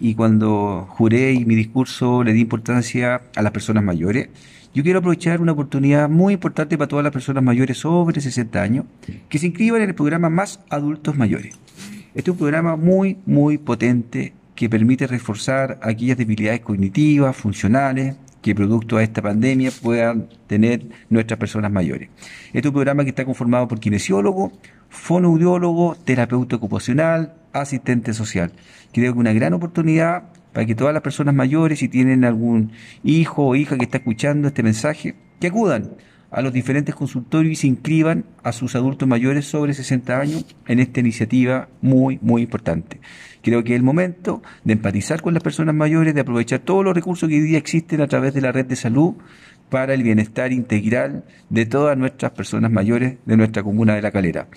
y cuando juré y mi discurso le di importancia a las personas mayores, yo quiero aprovechar una oportunidad muy importante para todas las personas mayores sobre 60 años que se inscriban en el programa Más Adultos Mayores. Este es un programa muy, muy potente que permite reforzar aquellas debilidades cognitivas, funcionales, que producto de esta pandemia puedan tener nuestras personas mayores. Este es un programa que está conformado por kinesiólogo, fonoaudiólogo, terapeuta ocupacional, asistente social. Creo que una gran oportunidad para que todas las personas mayores, si tienen algún hijo o hija que está escuchando este mensaje, que acudan a los diferentes consultorios y se inscriban a sus adultos mayores sobre 60 años en esta iniciativa muy, muy importante. Creo que es el momento de empatizar con las personas mayores, de aprovechar todos los recursos que hoy día existen a través de la red de salud para el bienestar integral de todas nuestras personas mayores de nuestra comuna de La Calera.